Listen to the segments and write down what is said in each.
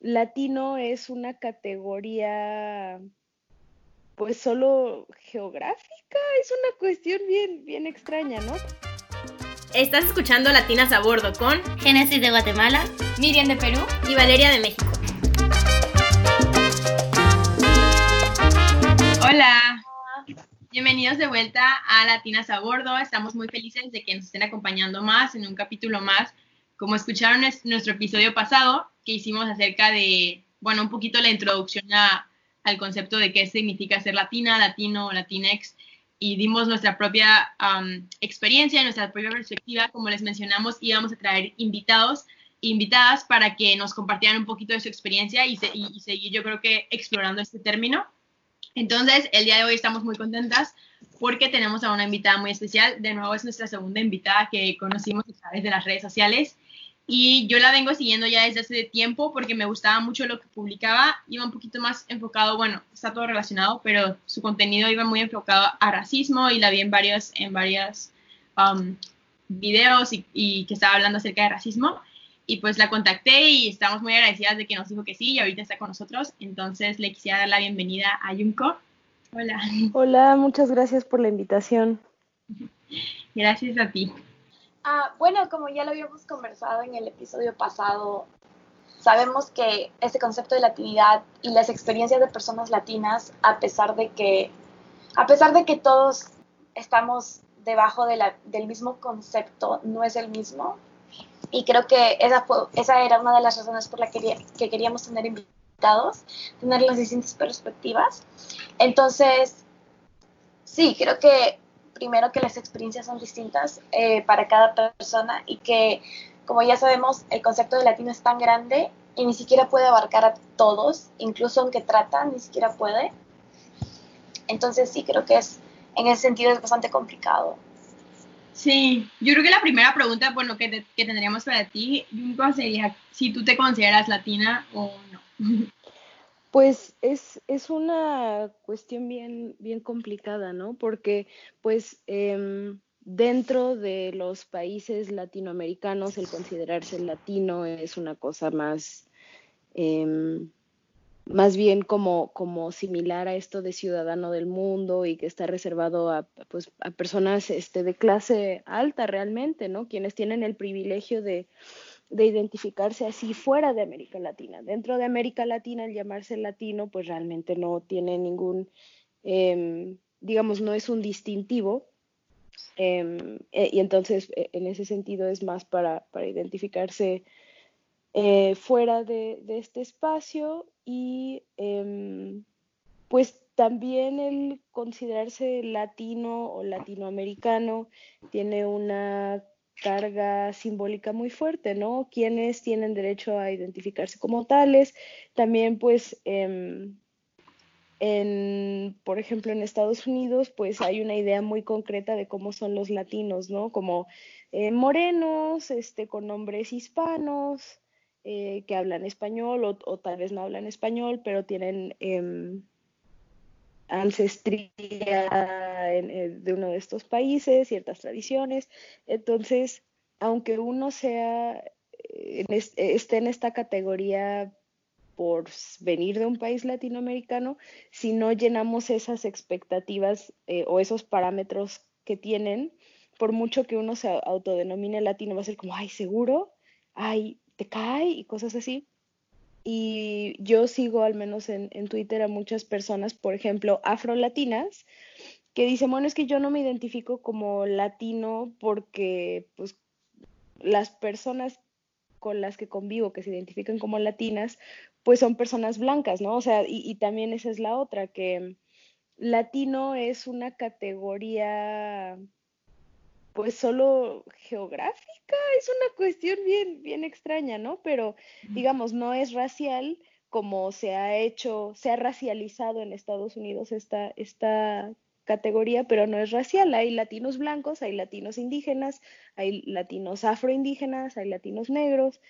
latino es una categoría pues solo geográfica, es una cuestión bien, bien extraña, ¿no? Estás escuchando Latinas a Bordo con Génesis de Guatemala, Miriam de Perú y Valeria de México. Hola, bienvenidos de vuelta a Latinas a Bordo. Estamos muy felices de que nos estén acompañando más en un capítulo más. Como escucharon en nuestro episodio pasado, que hicimos acerca de, bueno, un poquito la introducción a, al concepto de qué significa ser latina, latino, latinex, y dimos nuestra propia experiencia, nuestra propia perspectiva. Como les mencionamos, íbamos a traer invitados invitadas para que nos compartieran un poquito de su experiencia y, y, seguir, yo creo que, explorando este término. Entonces, el día de hoy estamos muy contentas porque tenemos a una invitada muy especial. De nuevo, es nuestra segunda invitada que conocimos a través de las redes sociales y yo la vengo siguiendo ya desde hace tiempo porque me gustaba mucho lo que publicaba, iba un poquito más enfocado, bueno, está todo relacionado, pero su contenido iba muy enfocado a racismo y la vi en varios, en varios um, videos y, y, que estaba hablando acerca de racismo. Y pues la contacté y estamos muy agradecidas de que nos dijo que sí y ahorita está con nosotros. Entonces le quisiera dar la bienvenida a Junko. Hola. Hola, muchas gracias por la invitación. Gracias a ti. Ah, bueno, como ya lo habíamos conversado en el episodio pasado, sabemos que este concepto de latinidad y las experiencias de personas latinas, a pesar de que, a pesar de que todos estamos debajo de la, del mismo concepto, no es el mismo. Y creo que esa, esa era una de las razones por las que, que queríamos tener invitados, tener las distintas perspectivas. Entonces, sí, creo que primero que las experiencias son distintas eh, para cada persona y que, como ya sabemos, el concepto de latino es tan grande y ni siquiera puede abarcar a todos, incluso aunque trata, ni siquiera puede. Entonces sí, creo que es, en ese sentido es bastante complicado. Sí, yo creo que la primera pregunta, bueno, que, que tendríamos para ti, sería si tú te consideras latina o no. Pues es, es una cuestión bien, bien complicada, ¿no? Porque pues em, dentro de los países latinoamericanos el considerarse latino es una cosa más, em, más bien como, como similar a esto de ciudadano del mundo y que está reservado a, pues, a personas este, de clase alta realmente, ¿no? Quienes tienen el privilegio de de identificarse así fuera de América Latina. Dentro de América Latina, el llamarse latino, pues realmente no tiene ningún, em, digamos, no es un distintivo. Em, e, y entonces, e, en ese sentido, es más para, para identificarse eh, fuera de, de, este espacio y em, pues también el considerarse latino o latinoamericano tiene una carga simbólica muy fuerte, ¿no? Quienes tienen derecho a identificarse como tales, también pues em, en, por ejemplo, en Estados Unidos, pues hay una idea muy concreta de cómo son los latinos, ¿no? Como eh, morenos, este, con nombres hispanos, eh, que hablan español o, o, tal vez no hablan español, pero tienen ancestría de uno de estos países, ciertas tradiciones. Entonces, aunque uno sea, eh, esté en esta categoría por venir de un país latinoamericano, si no llenamos esas expectativas eh, o esos parámetros que tienen, por mucho que uno se autodenomine latino, va a ser como, ay, seguro, ay, te cae y cosas así. Y yo sigo al menos en, Twitter a muchas personas, por ejemplo, afrolatinas, que dicen, bueno, es que yo no me identifico como latino porque pues las personas con las que convivo que se identifican como latinas, pues son personas blancas, ¿no? O sea, y, y también esa es la otra, que latino es una categoría pues solo geográfica, es una cuestión bien, bien extraña, ¿no? Pero digamos, no es racial como se ha hecho, se ha racializado en Estados Unidos esta, esta categoría, pero no es racial. Hay latinos blancos, hay latinos indígenas, hay latinos afroindígenas, hay latinos negros.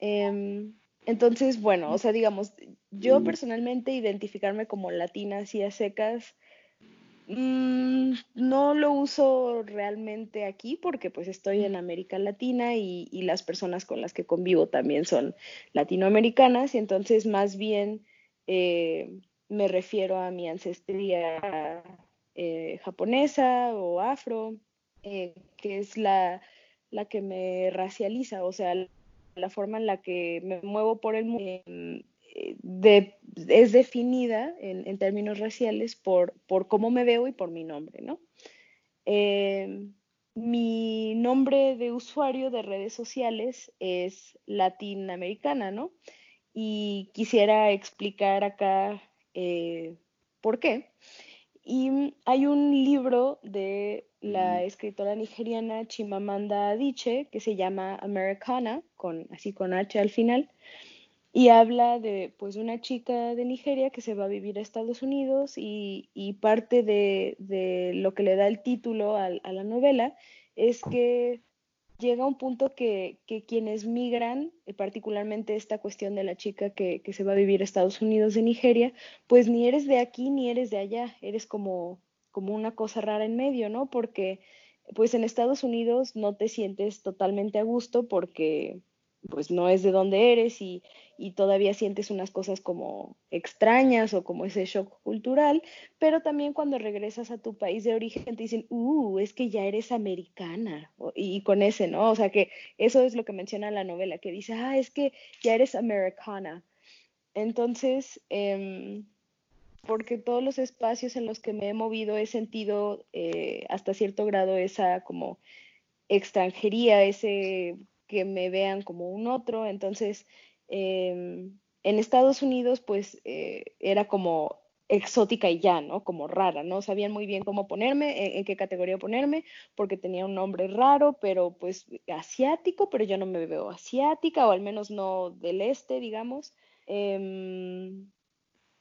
Em, entonces, bueno, o sea, digamos, yo personalmente identificarme como latina así a secas, Mm, no lo uso realmente aquí porque pues estoy en América Latina y, las personas con las que convivo también son latinoamericanas y entonces más bien eh, me refiero a mi ancestría eh, japonesa o afro, eh, que es la, la, que me racializa, o sea, la forma en la que me muevo por el mundo es definida en, términos raciales por, por, cómo me veo y por mi nombre, ¿no? Eh, mi nombre de usuario de redes sociales es latinoamericana, ¿no? Y quisiera explicar acá eh, por qué. Y hay un libro de la escritora nigeriana Chimamanda Adichie que se llama Americana, con, así con H al final, y habla de pues una chica de Nigeria que se va a vivir a Estados Unidos y, parte de, lo que le da el título a, la novela es que llega un punto que, quienes migran, eh, particularmente esta cuestión de la chica que, que, se va a vivir a Estados Unidos de Nigeria, pues ni eres de aquí ni eres de allá, eres como, como una cosa rara en medio, ¿no? Porque pues en Estados Unidos no te sientes totalmente a gusto porque pues no es de donde eres y, y, todavía sientes unas cosas como extrañas o como ese shock cultural, pero también cuando regresas a tu país de origen te dicen, uh, es que ya eres americana, y, con ese, ¿no? O sea que eso es lo que menciona la novela, que dice, ah, es que ya eres americana. Entonces, eh, porque todos los espacios en los que me he movido he sentido eh, hasta cierto grado esa como extranjería, ese que me vean como un otro. Entonces, em, en Estados Unidos, pues eh, era como exótica y ya, ¿no? Como rara, ¿no? Sabían muy bien cómo ponerme, en, qué categoría ponerme, porque tenía un nombre raro, pero pues asiático, pero yo no me veo asiática, o al menos no del este, digamos. Em,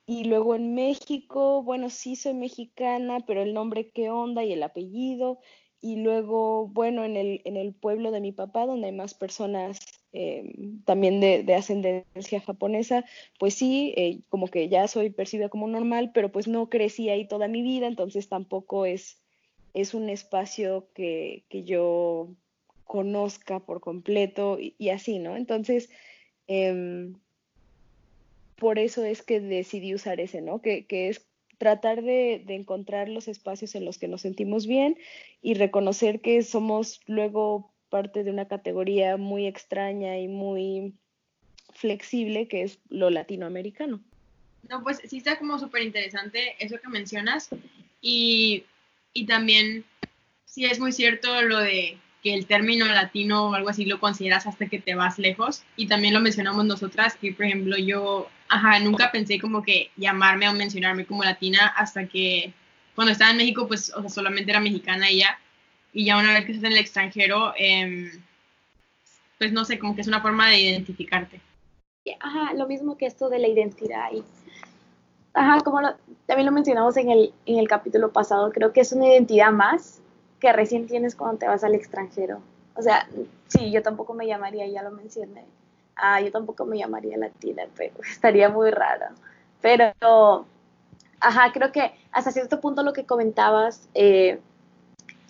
y luego en México, bueno, sí soy mexicana, pero el nombre qué onda y el apellido. Y luego, bueno, en el, en el pueblo de mi papá, donde hay más personas eh, también de, ascendencia japonesa, pues sí, eh, como que ya soy percibida como normal, pero pues no crecí ahí toda mi vida, entonces tampoco es, es un espacio que, yo conozca por completo y, así, ¿no? Entonces, em, por eso es que decidí usar ese, ¿no? Que, que es tratar de, encontrar los espacios en los que nos sentimos bien y reconocer que somos luego parte de una categoría muy extraña y muy flexible que es lo latinoamericano. No, pues sí está como súper interesante eso que mencionas y, y también sí es muy cierto lo de que el término latino o algo así lo consideras hasta que te vas lejos y también lo mencionamos nosotras que por ejemplo yo ajá, nunca pensé como que llamarme o mencionarme como latina hasta que cuando estaba en México, pues, o sea, solamente era mexicana y ya. Y ya una vez que estás en el extranjero, em, pues no sé, como que es una forma de identificarte. Ajá, lo mismo que esto de la identidad. Y, ajá, como también lo mencionamos en el, en el capítulo pasado, creo que es una identidad más que recién tienes cuando te vas al extranjero. O sea, sí, yo tampoco me llamaría, ya lo mencioné, ah, yo tampoco me llamaría latina, pero estaría muy raro. Pero, ajá, creo que hasta cierto punto lo que comentabas, eh,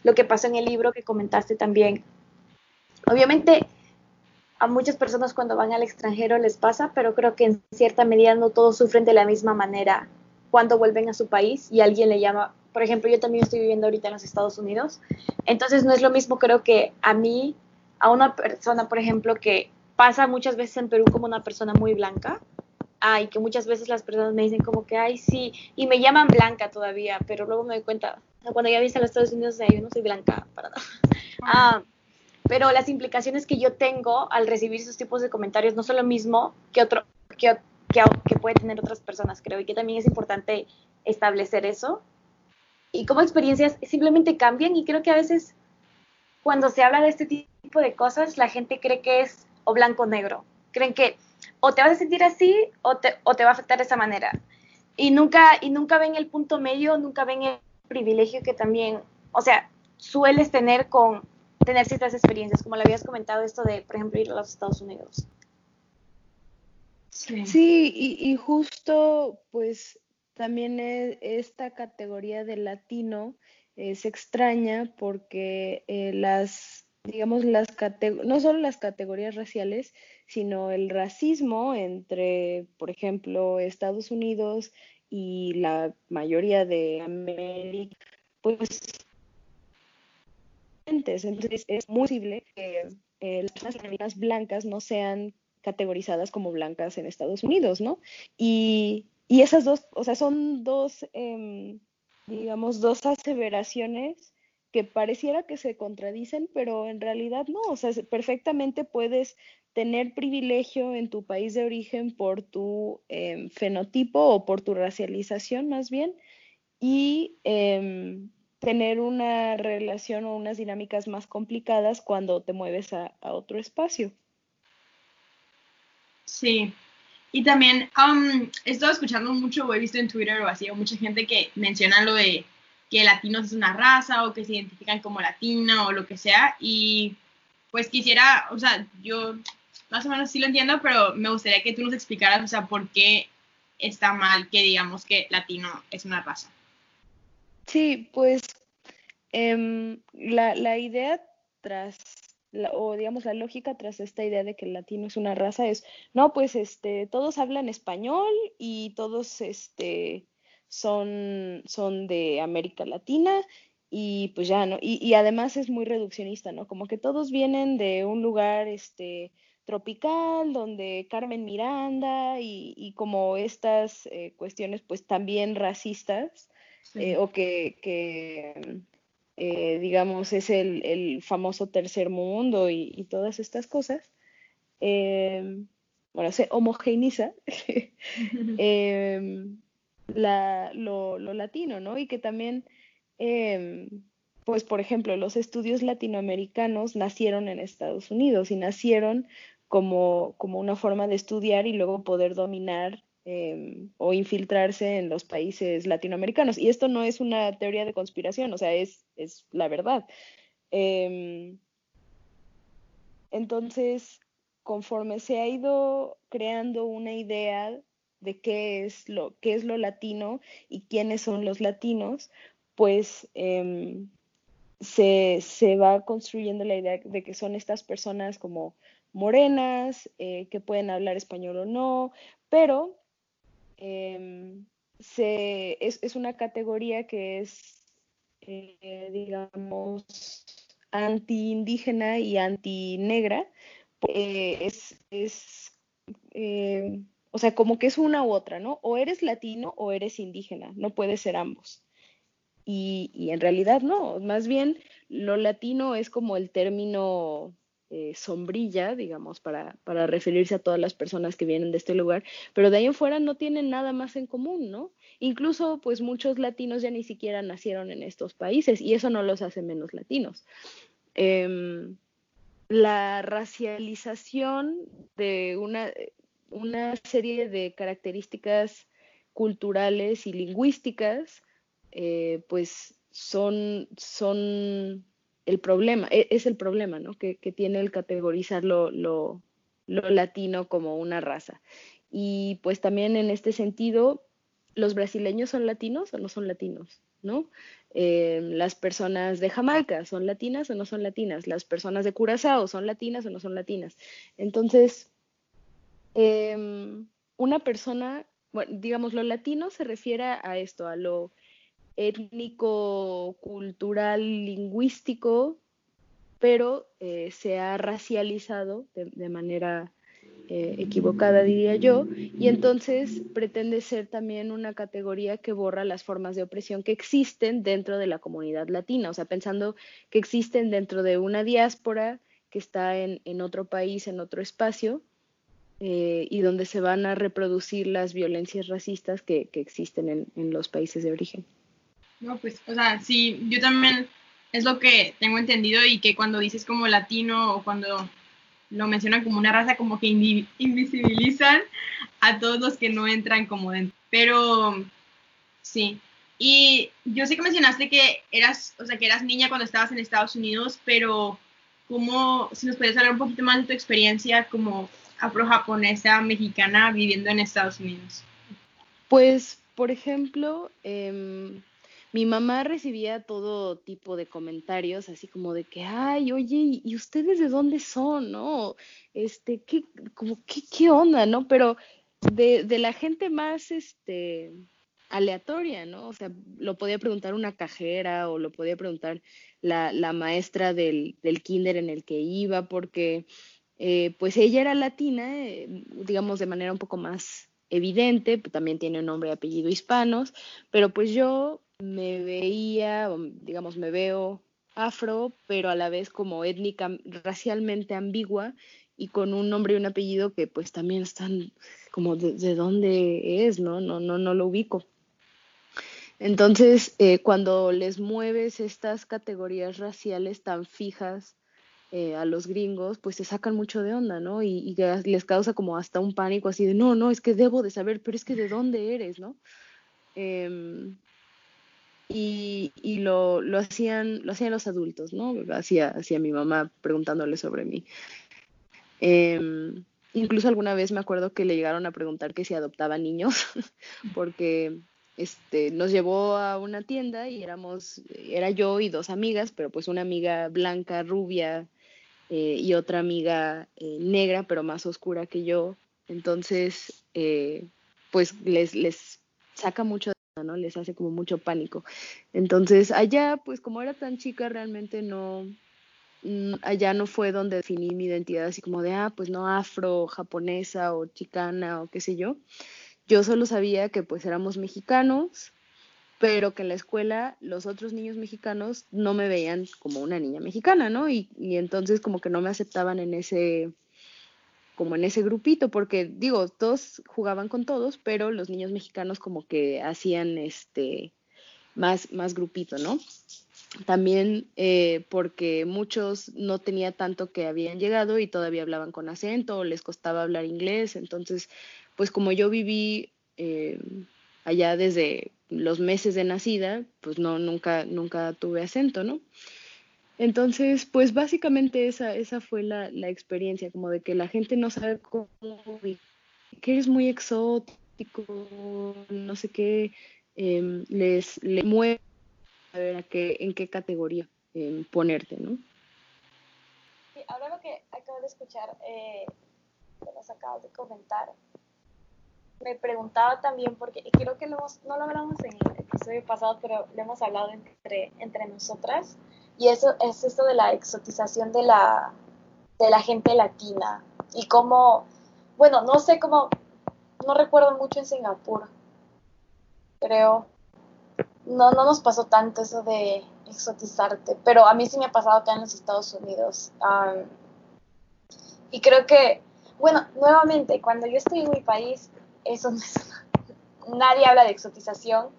lo que pasó en el libro que comentaste también, obviamente a muchas personas cuando van al extranjero les pasa, pero creo que en cierta medida no todos sufren de la misma manera cuando vuelven a su país y alguien le llama, por ejemplo, yo también estoy viviendo ahorita en los Estados Unidos, entonces no es lo mismo creo que a mí, a una persona, por ejemplo, que pasa muchas veces en Perú como una persona muy blanca. Ay, que muchas veces las personas me dicen como que, ay, sí, y me llaman blanca todavía, pero luego me doy cuenta, cuando ya viste a los Estados Unidos, yo no soy blanca para nada. Ah, pero las implicaciones que yo tengo al recibir esos tipos de comentarios no son lo mismo que otro que, que, que puede tener otras personas, creo, y que también es importante establecer eso. Y como experiencias simplemente cambian y creo que a veces cuando se habla de este tipo de cosas, la gente cree que es o blanco-negro. Creen que o te vas a sentir así o te, o te va a afectar de esa manera. Y nunca, y nunca ven el punto medio, nunca ven el privilegio que también, o sea, sueles tener con tener ciertas experiencias, como le habías comentado esto de, por ejemplo, ir a los Estados Unidos. Sí, y, y, justo, pues, también e, esta categoría de latino es extraña porque eh, las, digamos, las no solo las categorías raciales, sino el racismo entre, por ejemplo, Estados Unidos y la mayoría de América, pues entonces es muy posible que eh, las personas blancas no sean categorizadas como blancas en Estados Unidos, ¿no? Y, y esas dos, o sea, son dos, em, digamos, dos aseveraciones que pareciera que se contradicen, pero en realidad no, o sea, perfectamente puedes tener privilegio en tu país de origen por tu em, fenotipo o por tu racialización más bien, y em, tener una relación o unas dinámicas más complicadas cuando te mueves a, otro espacio. Sí, y también he estado escuchando mucho, he visto en Twitter o así, o mucha gente que menciona lo de que latinos es una raza o que se identifican como latina o lo que sea. Y pues quisiera, o sea, yo más o menos sí lo entiendo, pero me gustaría que tú nos explicaras, o sea, por qué está mal que digamos que latino es una raza. Sí, pues em, la, la, idea tras, o digamos la lógica tras esta idea de que el latino es una raza es, no, pues este, todos hablan español y todos este, son, son de América Latina y pues ya, ¿no? Y, y además es muy reduccionista, ¿no? Como que todos vienen de un lugar, este, tropical, donde Carmen Miranda y, y como estas eh, cuestiones pues también racistas eh, o que, eh, digamos, es el, famoso tercer mundo y, todas estas cosas, bueno, se homogeneiza em, lo, latino, ¿no? Y que también, em, pues, por ejemplo, los estudios latinoamericanos nacieron en Estados Unidos y nacieron como, como una forma de estudiar y luego poder dominar Em, o infiltrarse en los países latinoamericanos. Y esto no es una teoría de conspiración, o sea, es, es la verdad. Em, entonces, conforme se ha ido creando una idea de qué es lo, qué es lo latino y quiénes son los latinos, pues em, se, se, va construyendo la idea de que son estas personas como morenas, eh, que pueden hablar español o no, pero Em, se, es, una categoría que es, eh, digamos, anti-indígena y anti-negra. Eh, es, es eh, o sea, como que es una u otra, ¿no? O eres latino o eres indígena, no puede ser ambos. Y, y en realidad no, más bien lo latino es como el término eh, sombrilla, digamos, para, para, referirse a todas las personas que vienen de este lugar, pero de ahí en fuera no tienen nada más en común, ¿no? Incluso, pues muchos latinos ya ni siquiera nacieron en estos países y eso no los hace menos latinos. Em, la racialización de una, una serie de características culturales y lingüísticas, eh, pues son, son el problema, e, es el problema, ¿no? Que, tiene el categorizar lo, lo, latino como una raza. Y pues también en este sentido, ¿los brasileños son latinos o no son latinos? ¿no? Eh, las personas de Jamaica son latinas o no son latinas, las personas de Curazao son latinas o no son latinas. Entonces, em, una persona, bueno, digamos, lo latino se refiere a esto, a lo étnico, cultural, lingüístico, pero eh, se ha racializado de, manera eh, equivocada, diría yo, y entonces pretende ser también una categoría que borra las formas de opresión que existen dentro de la comunidad latina, o sea, pensando que existen dentro de una diáspora que está en, otro país, en otro espacio, eh, y donde se van a reproducir las violencias racistas que, existen en los países de origen. No, pues, o sea, sí, yo también es lo que tengo entendido y que cuando dices como latino o cuando lo mencionan como una raza, como que invisibilizan a todos los que no entran como dentro. Pero, sí. Y yo sé que mencionaste que eras, o sea, que eras niña cuando estabas en Estados Unidos, pero ¿cómo, si nos puedes hablar un poquito más de tu experiencia como afro-japonesa mexicana viviendo en Estados Unidos? Pues por ejemplo, em, mi mamá recibía todo tipo de comentarios, así como de que, ay, oye, ¿y ustedes de dónde son? ¿No? Este, ¿qué, como, qué, qué onda? ¿No? Pero de, de la gente más, este, aleatoria, ¿no? O sea, lo podía preguntar una cajera o lo podía preguntar la, la maestra del, del, kinder en el que iba, porque eh, pues ella era latina, eh, digamos de manera un poco más evidente, también tiene un nombre y apellido hispanos, pero pues yo me veía, digamos, me veo afro, pero a la vez como étnica, racialmente ambigua y con un nombre y un apellido que pues también están como de, de dónde es, ¿no? No, no, no lo ubico. Entonces, eh, cuando les mueves estas categorías raciales tan fijas eh, a los gringos, pues se sacan mucho de onda, ¿no? Y, les causa como hasta un pánico así de, no, no, es que debo de saber, pero es que de dónde eres, ¿no? Eh, y, y lo, lo, hacían, lo hacían los adultos, ¿no? Hacía, hacía mi mamá preguntándole sobre mí. Eh, incluso alguna vez me acuerdo que le llegaron a preguntar que si adoptaba niños, porque este, nos llevó a una tienda y éramos, era yo y dos amigas, pero pues una amiga blanca, rubia, eh, y otra amiga eh, negra, pero más oscura que yo. Entonces, eh, pues les, les saca mucho, ¿no? Les hace como mucho pánico. Entonces, allá, pues como era tan chica, realmente no, mm, allá no fue donde definí mi identidad así como de, ah, pues no afro, japonesa o chicana o qué sé yo. Yo solo sabía que pues éramos mexicanos, pero que en la escuela los otros niños mexicanos no me veían como una niña mexicana, ¿no? Y, y entonces como que no me aceptaban en ese, como en ese grupito, porque digo, todos jugaban con todos, pero los niños mexicanos como que hacían este más, más grupito, ¿no? También eh, porque muchos no tenía tanto que habían llegado y todavía hablaban con acento, o les costaba hablar inglés, entonces pues como yo viví eh, allá desde los meses de nacida, pues no, nunca, nunca tuve acento, ¿no? Entonces, pues básicamente esa, esa fue la, la experiencia, como de que la gente no sabe cómo, que eres muy exótico, no sé qué, eh, les, mueve a ver a qué, en qué categoría eh, ponerte, ¿no? Sí, ahora lo que acabo de escuchar, eh, que nos acabas de comentar, me preguntaba también, porque creo que lo hemos, no lo hablamos en el episodio pasado, pero lo hemos hablado entre, entre nosotras, y eso es esto de la exotización de la, de la gente latina, y cómo, bueno, no sé cómo, no recuerdo mucho en Singapur, creo, no, no nos pasó tanto eso de exotizarte, pero a mí sí me ha pasado acá en los Estados Unidos. Um, y creo que, bueno, nuevamente, cuando yo estoy en mi país, eso no es, nadie habla de exotización,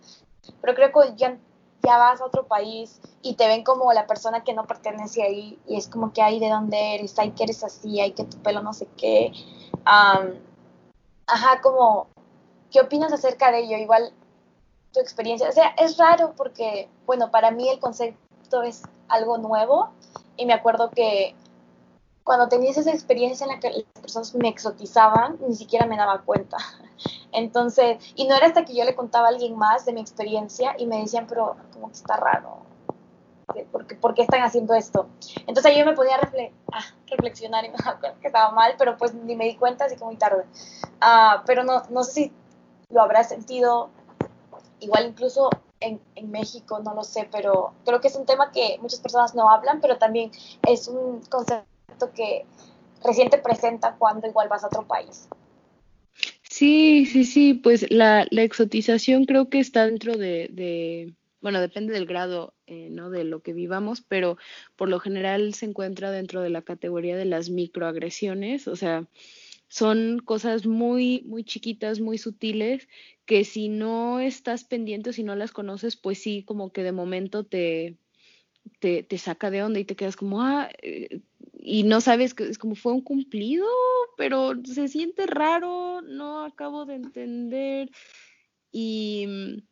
pero creo que ya, vas a otro país y te ven como la persona que no pertenece ahí y es como que ahí de dónde eres, hay que eres así, hay que tu pelo no sé qué. Ajá, como, ¿qué opinas acerca de ello? Igual tu experiencia, o sea, es raro porque, bueno, para mí el concepto es algo nuevo y me acuerdo que cuando tenías esa experiencia en la que las personas me exotizaban, ni siquiera me daba cuenta. Entonces, y no era hasta que yo le contaba a alguien más de mi experiencia y me decían, pero como que está raro, ¿por qué, ¿por qué están haciendo esto? Entonces yo me podía refle ah, reflexionar y me daba cuenta que estaba mal, pero pues ni me di cuenta, así que muy tarde. Uh, pero no, no sé si lo habrás sentido, igual incluso en, en, México, no lo sé, pero creo que es un tema que muchas personas no hablan, pero también es un concepto que recién te presenta cuando igual vas a otro país. Sí, sí, sí, pues la, exotización creo que está dentro de, bueno, depende del grado, eh, ¿no? De lo que vivamos, pero por lo general se encuentra dentro de la categoría de las microagresiones, o sea, son cosas muy, muy chiquitas, muy sutiles, que si no estás pendiente si no las conoces, pues sí, como que de momento te, te, te saca de onda y te quedas como, ah, eh, y no sabes que es como fue un cumplido, pero se siente raro, no acabo de entender. Y,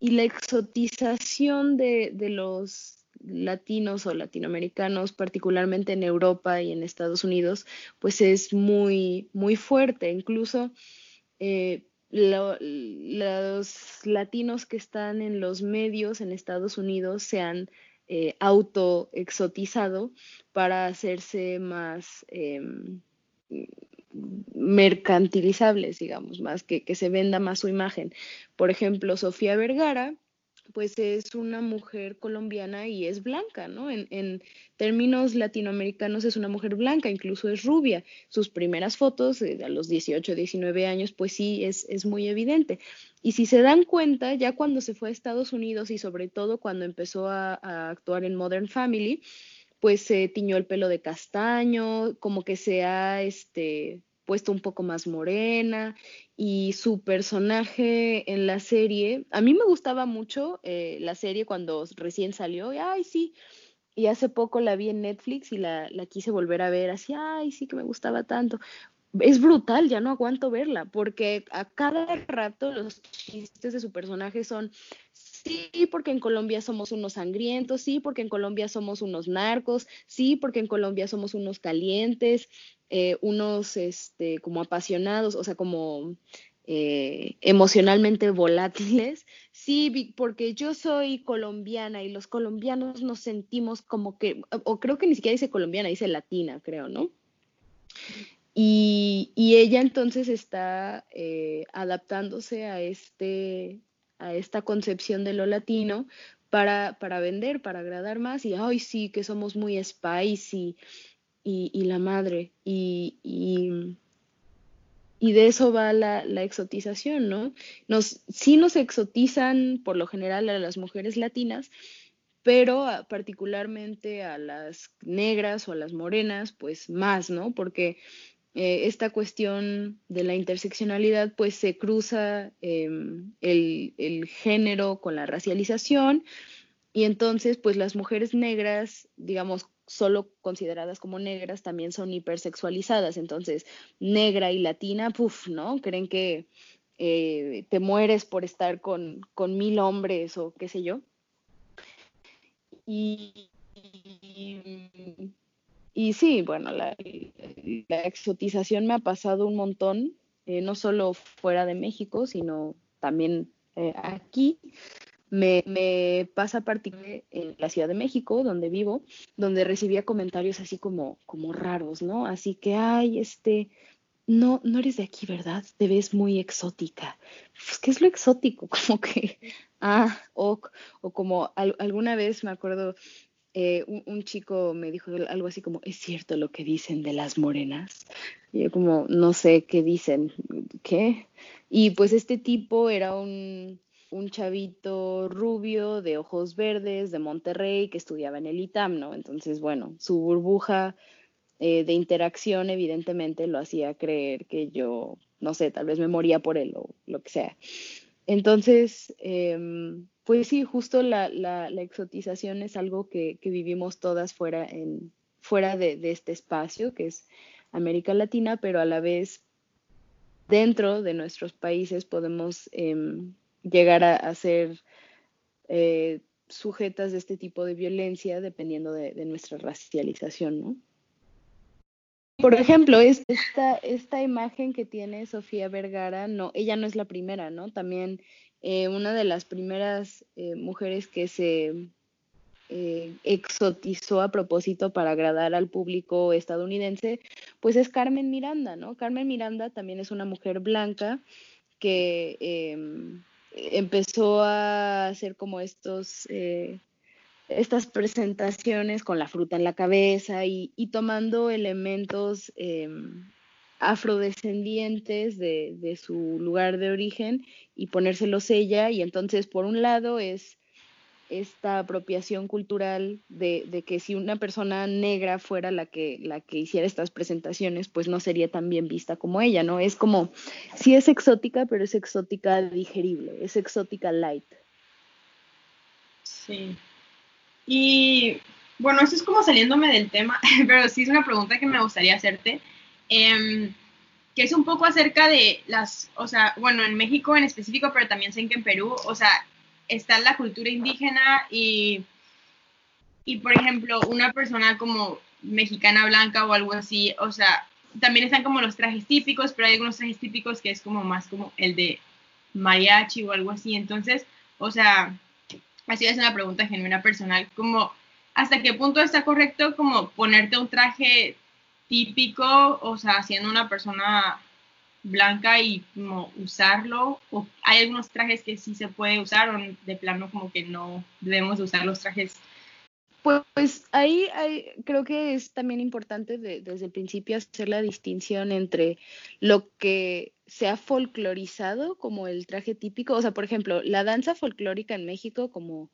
y la exotización de, de los latinos o latinoamericanos, particularmente en Europa y en Estados Unidos, pues es muy, muy fuerte. Incluso eh, los latinos que están en los medios en Estados Unidos se han eh, autoexotizado para hacerse más em, mercantilizables, digamos, más que, que se venda más su imagen. Por ejemplo, Sofía Vergara pues es una mujer colombiana y es blanca, ¿no? En, términos latinoamericanos es una mujer blanca, incluso es rubia. Sus primeras fotos eh, a los 18, 19 años, pues sí, es, es muy evidente. Y si se dan cuenta, ya cuando se fue a Estados Unidos y sobre todo cuando empezó a, a actuar en Modern Family, pues se tiñó el pelo de castaño, como que se ha, este, puesto un poco más morena y su personaje en la serie, a mí me gustaba mucho eh, la serie cuando recién salió, y, ay sí, y hace poco la vi en Netflix y la, la quise volver a ver, así, ay sí que me gustaba tanto. Es brutal, ya no aguanto verla, porque a cada rato los chistes de su personaje son, sí, porque en Colombia somos unos sangrientos, sí, porque en Colombia somos unos narcos, sí, porque en Colombia somos unos calientes, eh, unos este, como apasionados, o sea, como eh, emocionalmente volátiles. Sí, porque yo soy colombiana y los colombianos nos sentimos como que, o creo que ni siquiera dice colombiana, dice latina, creo, ¿no? Y, ella entonces está eh, adaptándose a, este, a esta concepción de lo latino para, para vender, para agradar más y, ay, sí, que somos muy spicy y, la madre. Y, y, de eso va la, exotización, ¿no? Nos, sí nos exotizan por lo general a las mujeres latinas, pero particularmente a las negras o a las morenas, pues más, ¿no? Porque eh, esta cuestión de la interseccionalidad, pues se cruza em, el, el género con la racialización y entonces, pues las mujeres negras, digamos, solo consideradas como negras, también son hipersexualizadas. Entonces, negra y latina, puff, ¿no? Creen que eh, te mueres por estar con, con, mil hombres o qué sé yo. Y, y, sí, bueno, la, exotización me ha pasado un montón, eh, no solo fuera de México, sino también eh, aquí me, pasa particularmente en la Ciudad de México, donde vivo, donde recibía comentarios así como, como raros, ¿no? Así que, ay, este, no, no eres de aquí, ¿verdad? Te ves muy exótica. Pues, ¿qué es lo exótico? Como que, ah, o, o como alguna vez me acuerdo, eh, un, chico me dijo algo así como, es cierto lo que dicen de las morenas. Y yo como, no sé qué dicen, ¿qué? Y pues este tipo era un un chavito rubio de ojos verdes de Monterrey que estudiaba en el ITAM, ¿no? Entonces, bueno, su burbuja eh, de interacción evidentemente lo hacía creer que yo, no sé, tal vez me moría por él o lo que sea. Entonces, em, pues sí, justo la, la, exotización es algo que, que, vivimos todas fuera, en, fuera de, este espacio, que es América Latina, pero a la vez dentro de nuestros países podemos em, llegar a, ser eh, sujetas de este tipo de violencia dependiendo de, nuestra racialización, ¿no? Por ejemplo, esta, esta imagen que tiene Sofía Vergara, no, ella no es la primera, ¿no? También eh, una de las primeras eh, mujeres que se exotizó a propósito para agradar al público estadounidense, pues es Carmen Miranda, ¿no? Carmen Miranda también es una mujer blanca que em, empezó a hacer como estos, eh, estas presentaciones con la fruta en la cabeza y, tomando elementos em, afrodescendientes de, de, su lugar de origen y ponérselos ella. Y entonces, por un lado, es esta apropiación cultural de, que si una persona negra fuera la que, la que hiciera estas presentaciones, pues no sería tan bien vista como ella, ¿no? Es como, sí es exótica, pero es exótica digerible, es exótica light. Sí. Y bueno, eso es como saliéndome del tema, pero sí es una pregunta que me gustaría hacerte, em, que es un poco acerca de las, o sea, bueno, en México en específico, pero también sé que en Perú, o sea, está la cultura indígena y, y, por ejemplo, una persona como mexicana blanca o algo así, o sea, también están como los trajes típicos, pero hay algunos trajes típicos que es como más como el de mariachi o algo así. Entonces, o sea, así es una pregunta genuina personal, como hasta qué punto está correcto como ponerte un traje típico, o sea, siendo una persona blanca y como usarlo, o hay algunos trajes que sí se puede usar o de plano como que no debemos usar los trajes. Pues ahí creo que es también importante desde el principio hacer la distinción entre lo que se ha folclorizado como el traje típico, o sea, por ejemplo, la danza folclórica en México, como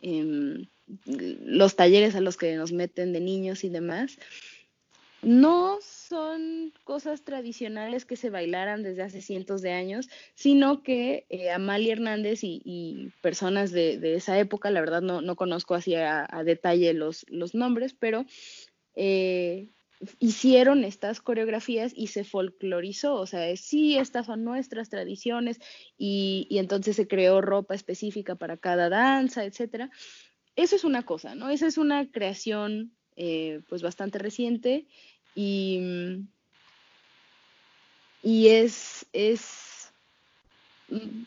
em, los talleres a los que nos meten de niños y demás, no son cosas tradicionales que se bailaran desde hace cientos de años, sino que eh, Amalia Hernández y, personas de, esa época, la verdad no, conozco así a, detalle los, nombres, pero eh, hicieron estas coreografías y se folclorizó, o sea, sí, estas son nuestras tradiciones y, entonces se creó ropa específica para cada danza, etcétera. Eso es una cosa, ¿no? Esa es una creación eh, pues bastante reciente y, y es, es,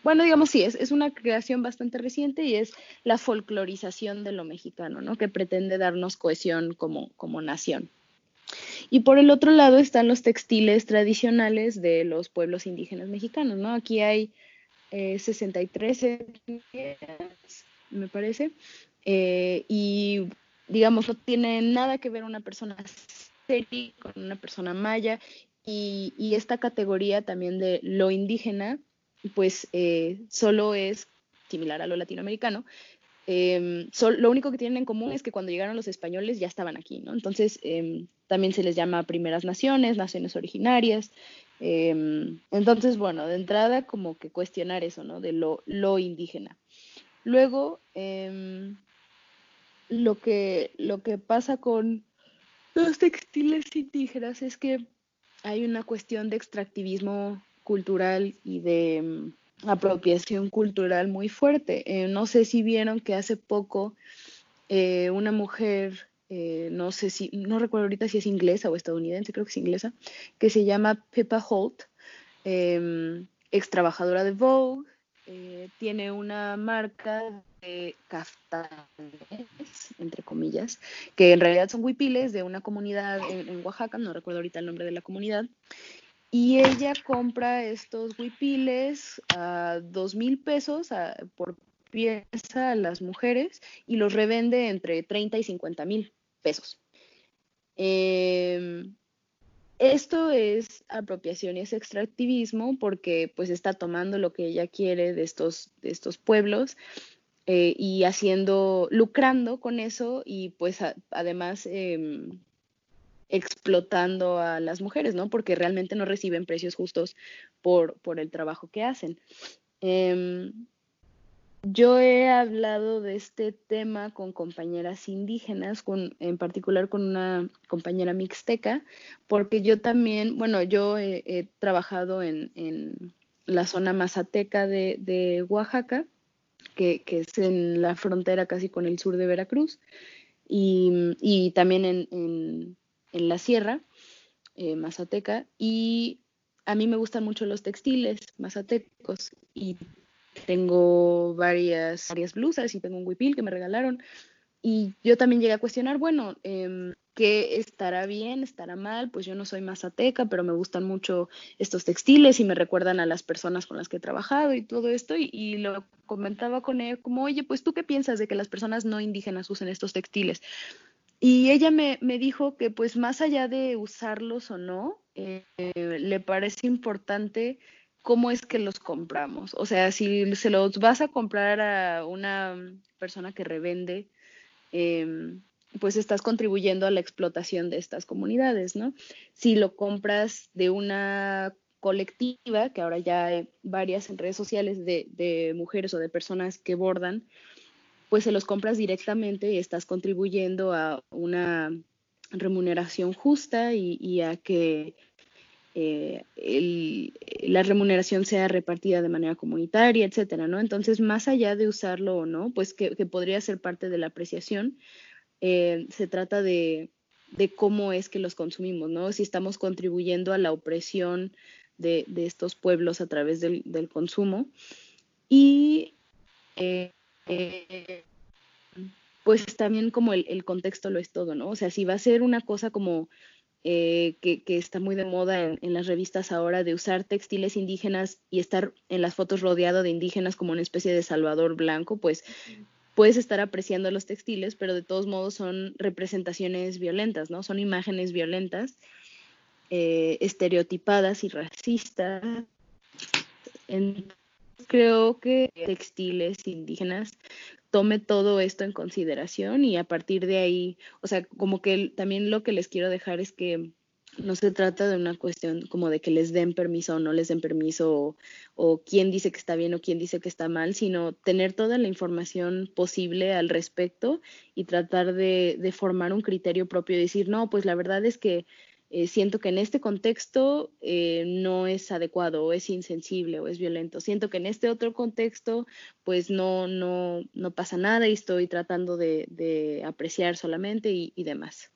bueno, digamos, sí, es, es, una creación bastante reciente y es la folclorización de lo mexicano, ¿no? Que pretende darnos cohesión como, como nación. Y por el otro lado están los textiles tradicionales de los pueblos indígenas mexicanos, ¿no? Aquí hay 63 eh, me parece, eh, y digamos, no tiene nada que ver una persona seri con una persona maya y, esta categoría también de lo indígena, pues eh, solo es similar a lo latinoamericano. Em, lo único que tienen en común es que cuando llegaron los españoles ya estaban aquí, ¿no? Entonces em, también se les llama primeras naciones, naciones originarias. Em, entonces, bueno, de entrada como que cuestionar eso, ¿no? De lo, lo indígena. Luego, lo que, lo que pasa con los textiles indígenas es que hay una cuestión de extractivismo cultural y de mm, apropiación cultural muy fuerte. Eh, no sé si vieron que hace poco eh, una mujer, eh, no sé si, no recuerdo ahorita si es inglesa o estadounidense, creo que es inglesa, que se llama Pippa Holt, em, ex trabajadora de Vogue, tiene una marca de caftanes, entre comillas, que en realidad son huipiles de una comunidad en, Oaxaca, no recuerdo ahorita el nombre de la comunidad, y ella compra estos huipiles a dos mil pesos por pieza a las mujeres y los revende entre 30 y 50 mil pesos. Em, esto es apropiación y es extractivismo porque pues está tomando lo que ella quiere de estos, de estos pueblos eh, y haciendo, lucrando con eso y pues además em, explotando a las mujeres, ¿no? Porque realmente no reciben precios justos por, por el trabajo que hacen. Em, yo he hablado de este tema con compañeras indígenas, con, en particular con una compañera mixteca, porque yo también, bueno, yo he, trabajado en, en, la zona mazateca de, de Oaxaca que, es en la frontera casi con el sur de Veracruz, y, también en, la sierra, eh, mazateca, y a mí me gustan mucho los textiles mazatecos, y tengo varias, varias blusas y tengo un huipil que me regalaron, y yo también llegué a cuestionar, bueno, eh, ¿qué estará bien, estará mal? Pues yo no soy mazateca, pero me gustan mucho estos textiles y me recuerdan a las personas con las que he trabajado y todo esto. Y, lo comentaba con ella como, oye, pues tú qué piensas de que las personas no indígenas usen estos textiles? Y ella me, me dijo que pues más allá de usarlos o no, eh, le parece importante cómo es que los compramos. O sea, si se los vas a comprar a una persona que revende, Em, pues estás contribuyendo a la explotación de estas comunidades, ¿no? Si lo compras de una colectiva, que ahora ya hay varias en redes sociales de, mujeres o de personas que bordan, pues se los compras directamente y estás contribuyendo a una remuneración justa y, a que eh, la remuneración sea repartida de manera comunitaria, etcétera, ¿no? Entonces, más allá de usarlo o no, pues que, podría ser parte de la apreciación, eh, se trata de, de cómo es que los consumimos, ¿no? Si estamos contribuyendo a la opresión de, estos pueblos a través del, consumo. Y eh, pues también como el, contexto lo es todo, ¿no? O sea, si va a ser una cosa como eh, que, está muy de moda en, en, las revistas ahora de usar textiles indígenas y estar en las fotos rodeado de indígenas como una especie de salvador blanco, pues puedes estar apreciando los textiles, pero de todos modos son representaciones violentas, ¿no? Son imágenes violentas, eh, estereotipadas y racistas. creo que textiles indígenas tome todo esto en consideración y a partir de ahí, o sea, como que también lo que les quiero dejar es que no se trata de una cuestión como de que les den permiso o no les den permiso o, quién dice que está bien o quién dice que está mal, sino tener toda la información posible al respecto y tratar de, formar un criterio propio y decir, no, pues la verdad es que eh, siento que en este contexto eh, no es adecuado o es insensible o es violento. Siento que en este otro contexto pues no, no, no pasa nada y estoy tratando de, apreciar solamente y demás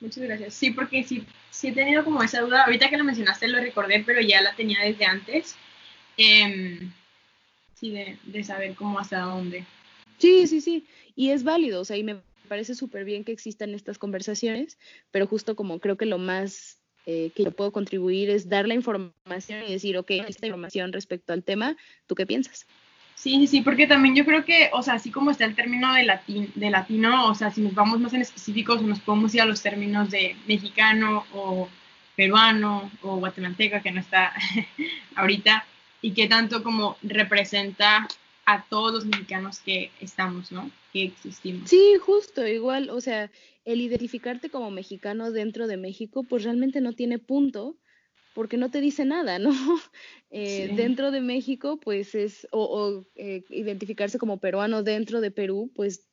muchas gracias. Sí, porque sí, sí he tenido como esa duda. Ahorita que lo mencionaste lo recordé, pero ya la tenía desde antes. Em, sí, de, saber cómo hasta dónde. Sí, sí, sí. Y es válido, o sea, y me parece súper bien que existan estas conversaciones, pero justo como creo que lo más eh, que yo puedo contribuir es dar la información y decir, ok, esta información respecto al tema, ¿tú qué piensas? Sí, sí, porque también yo creo que, o sea, así como está el término de, latín, de latino, o sea, si nos vamos más en específicos, nos podemos ir a los términos de mexicano o peruano o guatemalteca, que no está ahorita, y que tanto como representa a todos los mexicanos que estamos, ¿no? Que existimos. Sí, justo, igual, o sea, el identificarte como mexicano dentro de México, pues realmente no tiene punto, porque no te dice nada, ¿no? Eh, dentro de México, pues es, o, eh, identificarse como peruano dentro de Perú, pues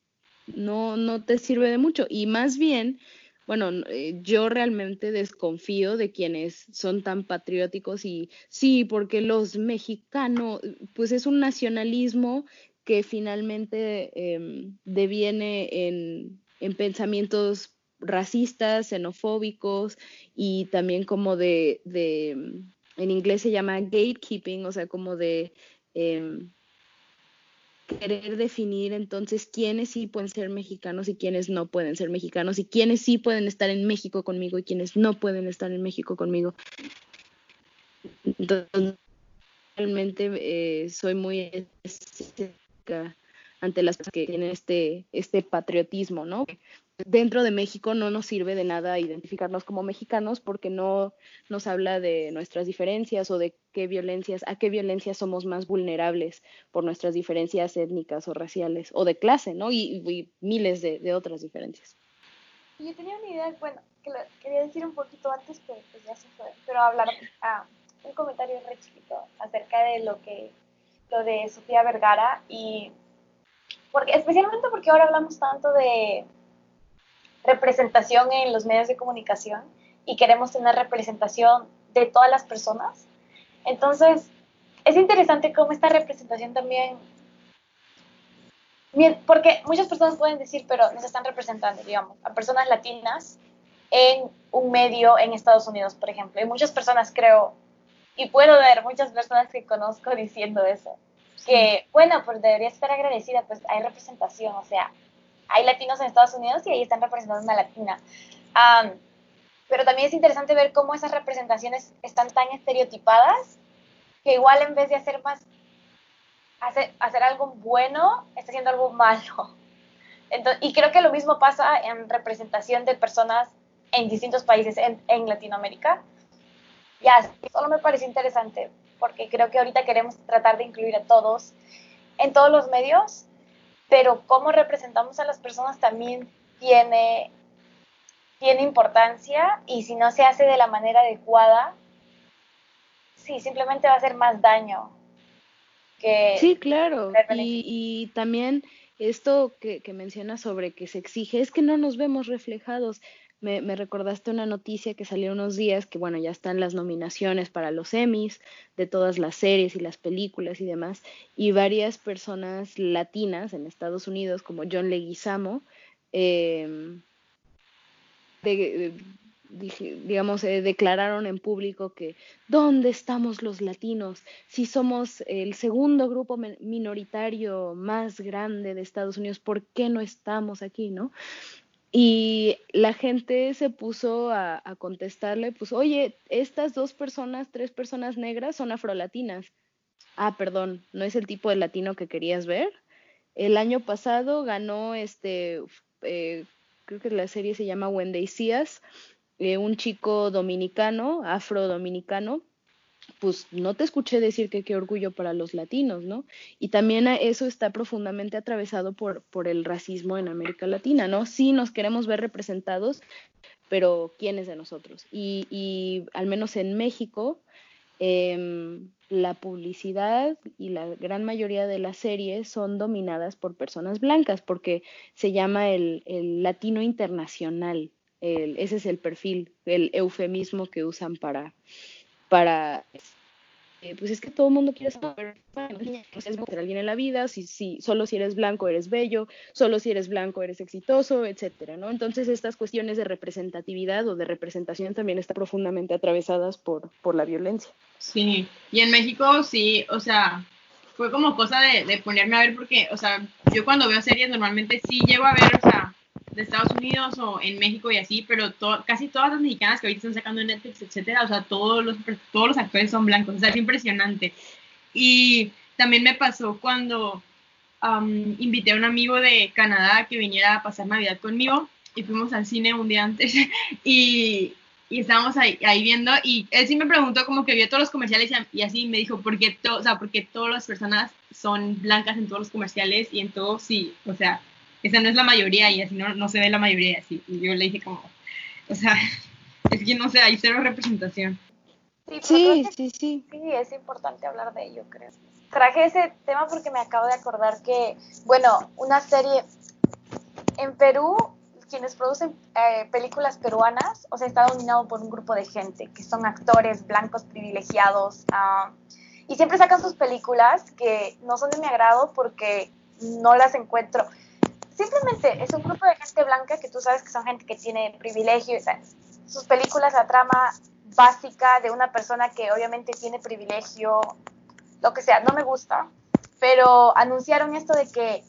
no, no te sirve de mucho. Y más bien, bueno, eh, yo realmente desconfío de quienes son tan patrióticos y sí, porque los mexicanos, pues es un nacionalismo que finalmente em, deviene en, en pensamientos racistas, xenofóbicos y también como de, en inglés se llama gatekeeping, o sea, como de em, querer definir entonces quiénes sí pueden ser mexicanos y quiénes no pueden ser mexicanos y quiénes sí pueden estar en México conmigo y quiénes no pueden estar en México conmigo. Entonces, realmente eh, soy muy ante las que tienen este, este patriotismo, ¿no? Dentro de México no nos sirve de nada identificarnos como mexicanos porque no nos habla de nuestras diferencias o de qué violencias, a qué violencias somos más vulnerables por nuestras diferencias étnicas o raciales o de clase, ¿no? Y, miles de, otras diferencias. Yo tenía una idea, bueno, que lo quería decir un poquito antes, pero pues ya se fue, pero hablar, ah, un comentario re chiquito acerca de lo que, lo de Sofía Vergara y porque, especialmente porque ahora hablamos tanto de representación en los medios de comunicación y queremos tener representación de todas las personas. Entonces, es interesante cómo esta representación también, porque muchas personas pueden decir, pero nos están representando, digamos, a personas latinas en un medio en Estados Unidos, por ejemplo. Y muchas personas creo, y puedo ver muchas personas que conozco diciendo eso, que, bueno, pues debería estar agradecida, pues hay representación, o sea, hay latinos en Estados Unidos y ahí están representando una latina. pero también es interesante ver cómo esas representaciones están tan estereotipadas que igual en vez de hacer más, hacer, hacer algo bueno, está haciendo algo malo. y creo que lo mismo pasa en representación de personas en distintos países en, en Latinoamérica. Ya, solo me parece interesante porque creo que ahorita queremos tratar de incluir a todos en todos los medios pero cómo representamos a las personas también tiene, tiene importancia y si no se hace de la manera adecuada, sí, simplemente va a hacer más daño. Que sí, claro. Y, también esto que, que mencionas sobre que se exige es que no nos vemos reflejados me, recordaste una noticia que salió unos días, que bueno, ya están las nominaciones para los Emmys de todas las series y las películas y demás, y varias personas latinas en Estados Unidos, como John Leguizamo, em, digamos, eh, declararon en público que ¿dónde estamos los latinos? Si somos el segundo grupo minoritario más grande de Estados Unidos, ¿por qué no estamos aquí, no? Y la gente se puso a, contestarle, pues, oye, estas dos personas, tres personas negras son afrolatinas. Ah, perdón, ¿no es el tipo de latino que querías ver? El año pasado ganó este, eh, creo que la serie se llama When They eh, un chico dominicano, afro-dominicano, pues no te escuché decir que qué orgullo para los latinos, ¿no? Y también eso está profundamente atravesado por, por el racismo en América Latina, ¿no? Sí nos queremos ver representados, pero ¿quiénes de nosotros? Y, y al menos en México, em, la publicidad y la gran mayoría de las series son dominadas por personas blancas, porque se llama el, el latino internacional, ese es el perfil, el eufemismo que usan para, para eh, pues es que todo el mundo quiere saber, ser alguien en la vida, si, si, solo si eres blanco eres bello, solo si eres blanco eres exitoso, etcétera, ¿no? Entonces estas cuestiones de representatividad o de representación también están profundamente atravesadas por, por la violencia. Sí, y en México sí, o sea, fue como cosa de, de ponerme a ver porque, o sea, yo cuando veo series normalmente sí llego a ver, o sea, de Estados Unidos o en México y así, pero casi todas las mexicanas que ahorita están sacando en Netflix, etcétera, o sea, todos los, todos los actores son blancos, o sea, es impresionante. Y también me pasó cuando invité a un amigo de Canadá que viniera a pasar Navidad conmigo y fuimos al cine un día antes y, y estábamos ahí, ahí, viendo y él sí me preguntó como que vio todos los comerciales y, así me dijo, ¿por qué, o sea, porque todas las personas son blancas en todos los comerciales y en todos sí, o sea, esa no es la mayoría y así no, no se ve la mayoría así. Y yo le dije como, o sea, es que no sé, hay cero representación. Sí, sí, sí, sí. es importante hablar de ello, creo. Traje ese tema porque me acabo de acordar que, bueno, una serie en Perú, quienes producen eh, películas peruanas, o sea, está dominado por un grupo de gente que son actores blancos privilegiados. Ah, y siempre sacan sus películas que no son de mi agrado porque no las encuentro simplemente es un grupo de gente blanca que tú sabes que son gente que tiene privilegio. sus películas, la trama básica de una persona que obviamente tiene privilegio, lo que sea, no me gusta. Pero anunciaron esto de que,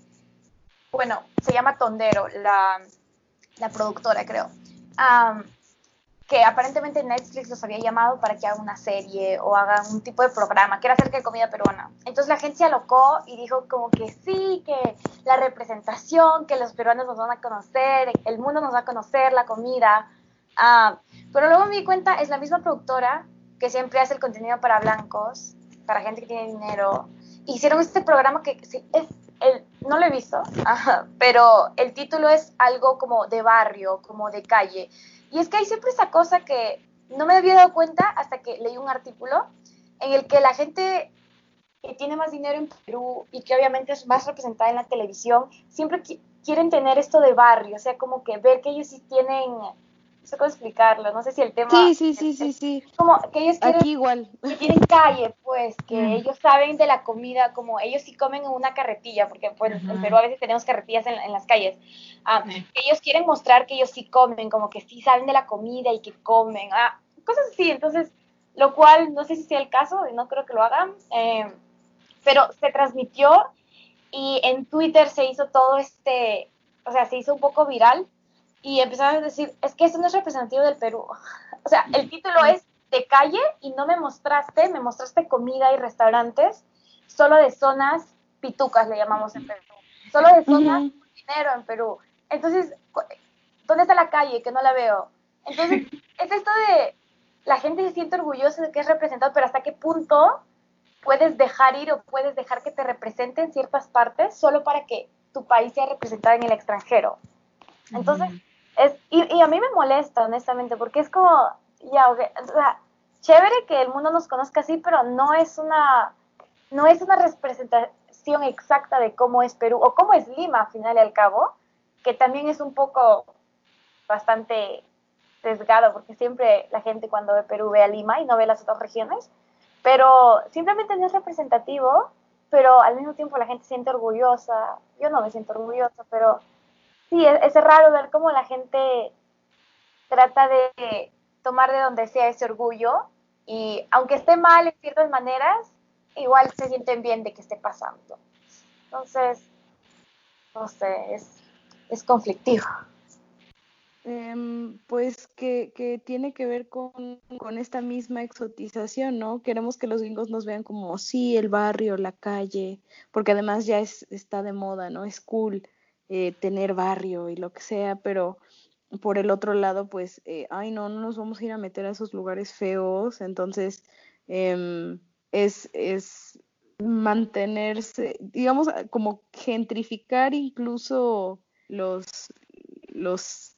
bueno, se llama Tondero, la, la productora, creo que aparentemente Netflix los había llamado para que hagan una serie o hagan un tipo de programa que era acerca de comida peruana. Entonces la gente se alocó y dijo como que sí, que la representación, que los peruanos nos van a conocer, el mundo nos va a conocer, la comida. Ah, pero luego me di cuenta, es la misma productora que siempre hace el contenido para blancos, para gente que tiene dinero. Hicieron este programa que sí, es el, no lo he visto, pero el título es algo como de barrio, como de calle. Y es que hay siempre esa cosa que no me había dado cuenta hasta que leí un artículo en el que la gente que tiene más dinero en Perú y que obviamente es más representada en la televisión, siempre quieren tener esto de barrio, o sea, como que ver que ellos sí tienen no sé cómo explicarlo, no sé si el tema... Sí, sí, sí, sí, sí. Como que ellos quieren, Aquí igual. Que tienen calle, pues, que mm. ellos saben de la comida, como ellos sí comen en una carretilla, porque pues en Perú a veces tenemos carretillas en, las calles. Ah, ellos quieren mostrar que ellos sí comen, como que sí saben de la comida y que comen, ah, cosas así, entonces, lo cual no sé si sea el caso, no creo que lo hagan, eh, pero se transmitió y en Twitter se hizo todo este, o sea, se hizo un poco viral y empezaron a decir, es que eso no es representativo del Perú. O sea, el título es de calle y no me mostraste, me mostraste comida y restaurantes solo de zonas pitucas, le llamamos en Perú. Solo de zonas con dinero en Perú. Entonces, ¿dónde está la calle que no la veo? Entonces, es esto de la gente se siente orgullosa de que es representado, pero ¿hasta qué punto puedes dejar ir o puedes dejar que te represente en ciertas partes solo para que tu país sea representado en el extranjero? Entonces, es, y, a mí me molesta, honestamente, porque es como, ya, o sea, chévere que el mundo nos conozca así, pero no es una, no es una representación exacta de cómo es Perú, o cómo es Lima, al final y al cabo, que también es un poco bastante sesgado, porque siempre la gente cuando ve Perú ve a Lima y no ve las otras regiones, pero simplemente no es representativo, pero al mismo tiempo la gente siente orgullosa, yo no me siento orgullosa, pero sí, es, raro ver cómo la gente trata de tomar de donde sea ese orgullo y aunque esté mal en ciertas maneras, igual se sienten bien de que esté pasando. Entonces, no sé, es, es conflictivo. Em, pues que, que, tiene que ver con, con, esta misma exotización, ¿no? Queremos que los gringos nos vean como, sí, el barrio, la calle, porque además ya es, está de moda, ¿no? Es cool eh, tener barrio y lo que sea, pero por el otro lado, pues, eh, ay, no, no nos vamos a ir a meter a esos lugares feos, entonces em, es, es mantenerse, digamos, como gentrificar incluso los, los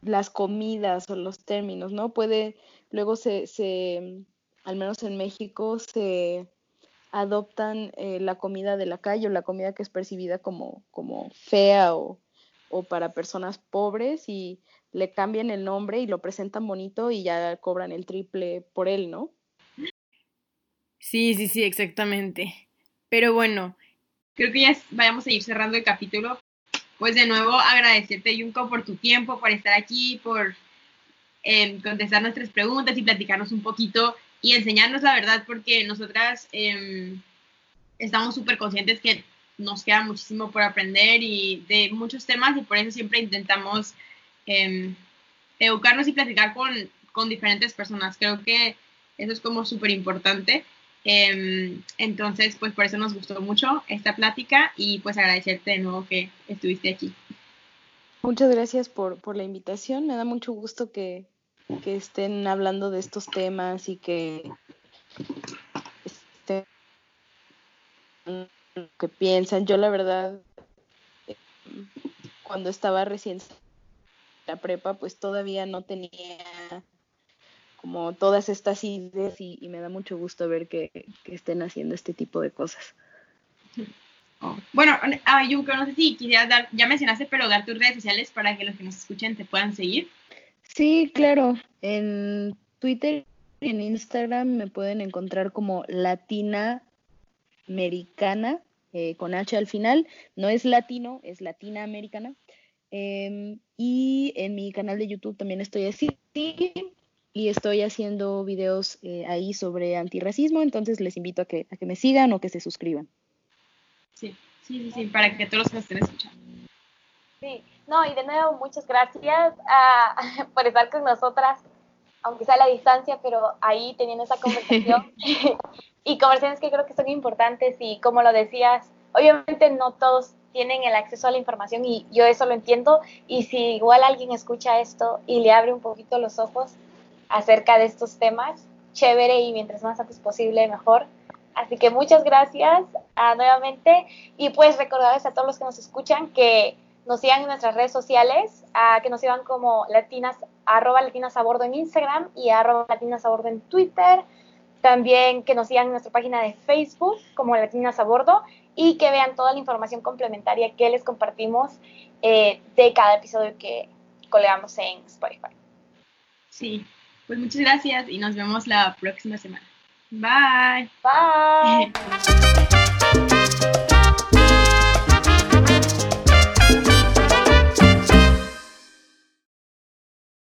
las comidas o los términos, ¿no? Puede, luego se, se al menos en México, se adoptan eh, la comida de la calle o la comida que es percibida como, como fea o, o para personas pobres y le cambian el nombre y lo presentan bonito y ya cobran el triple por él, ¿no? Sí, sí, sí, exactamente. Pero bueno, creo que ya vayamos a ir cerrando el capítulo pues de nuevo agradecerte, Junko, por tu tiempo, por estar aquí, por em, contestar nuestras preguntas y platicarnos un poquito y enseñarnos la verdad, porque nosotras em, estamos súper conscientes que nos queda muchísimo por aprender y de muchos temas y por eso siempre intentamos em, educarnos y platicar con, con diferentes personas. Creo que eso es como súper importante. Em, entonces, pues por eso nos gustó mucho esta plática y pues agradecerte de nuevo que estuviste aquí. Muchas gracias por, por la invitación. Me da mucho gusto que, que estén hablando de estos temas y que estén que piensan. Yo la verdad, cuando estaba recién la prepa, pues todavía no tenía como todas estas ideas y, me da mucho gusto ver que, estén haciendo este tipo de cosas. Oh. Bueno, ah, Junko, no sé si quisieras dar, ya mencionaste, pero dar tus redes sociales para que los que nos escuchen te puedan seguir. Sí, claro. En Twitter y en Instagram me pueden encontrar como Latina Americana, eh, con H al final. No es latino, es Latina Americana. Em, y en mi canal de YouTube también estoy así y estoy haciendo videos eh, ahí sobre antirracismo, entonces les invito a que, a que me sigan o que se suscriban. Sí, sí, sí, sí, para que todos los estén escuchando. Sí, no, y de nuevo muchas gracias uh, por estar con nosotras, aunque sea a la distancia, pero ahí teniendo esa conversación y conversaciones que creo que son importantes y como lo decías, obviamente no todos tienen el acceso a la información y yo eso lo entiendo y si igual alguien escucha esto y le abre un poquito los ojos, acerca de estos temas. Chévere y mientras más antes posible, mejor. Así que muchas gracias uh, nuevamente y pues recordarles a todos los que nos escuchan que nos sigan en nuestras redes sociales, uh, que nos sigan como latinas, arroba latinas a bordo en Instagram y arroba latinas a bordo en Twitter. También que nos sigan en nuestra página de Facebook como Latinas a Bordo y que vean toda la información complementaria que les compartimos eh, de cada episodio que colgamos en Spotify. Sí, pues muchas gracias y nos vemos la próxima semana. Bye. Bye.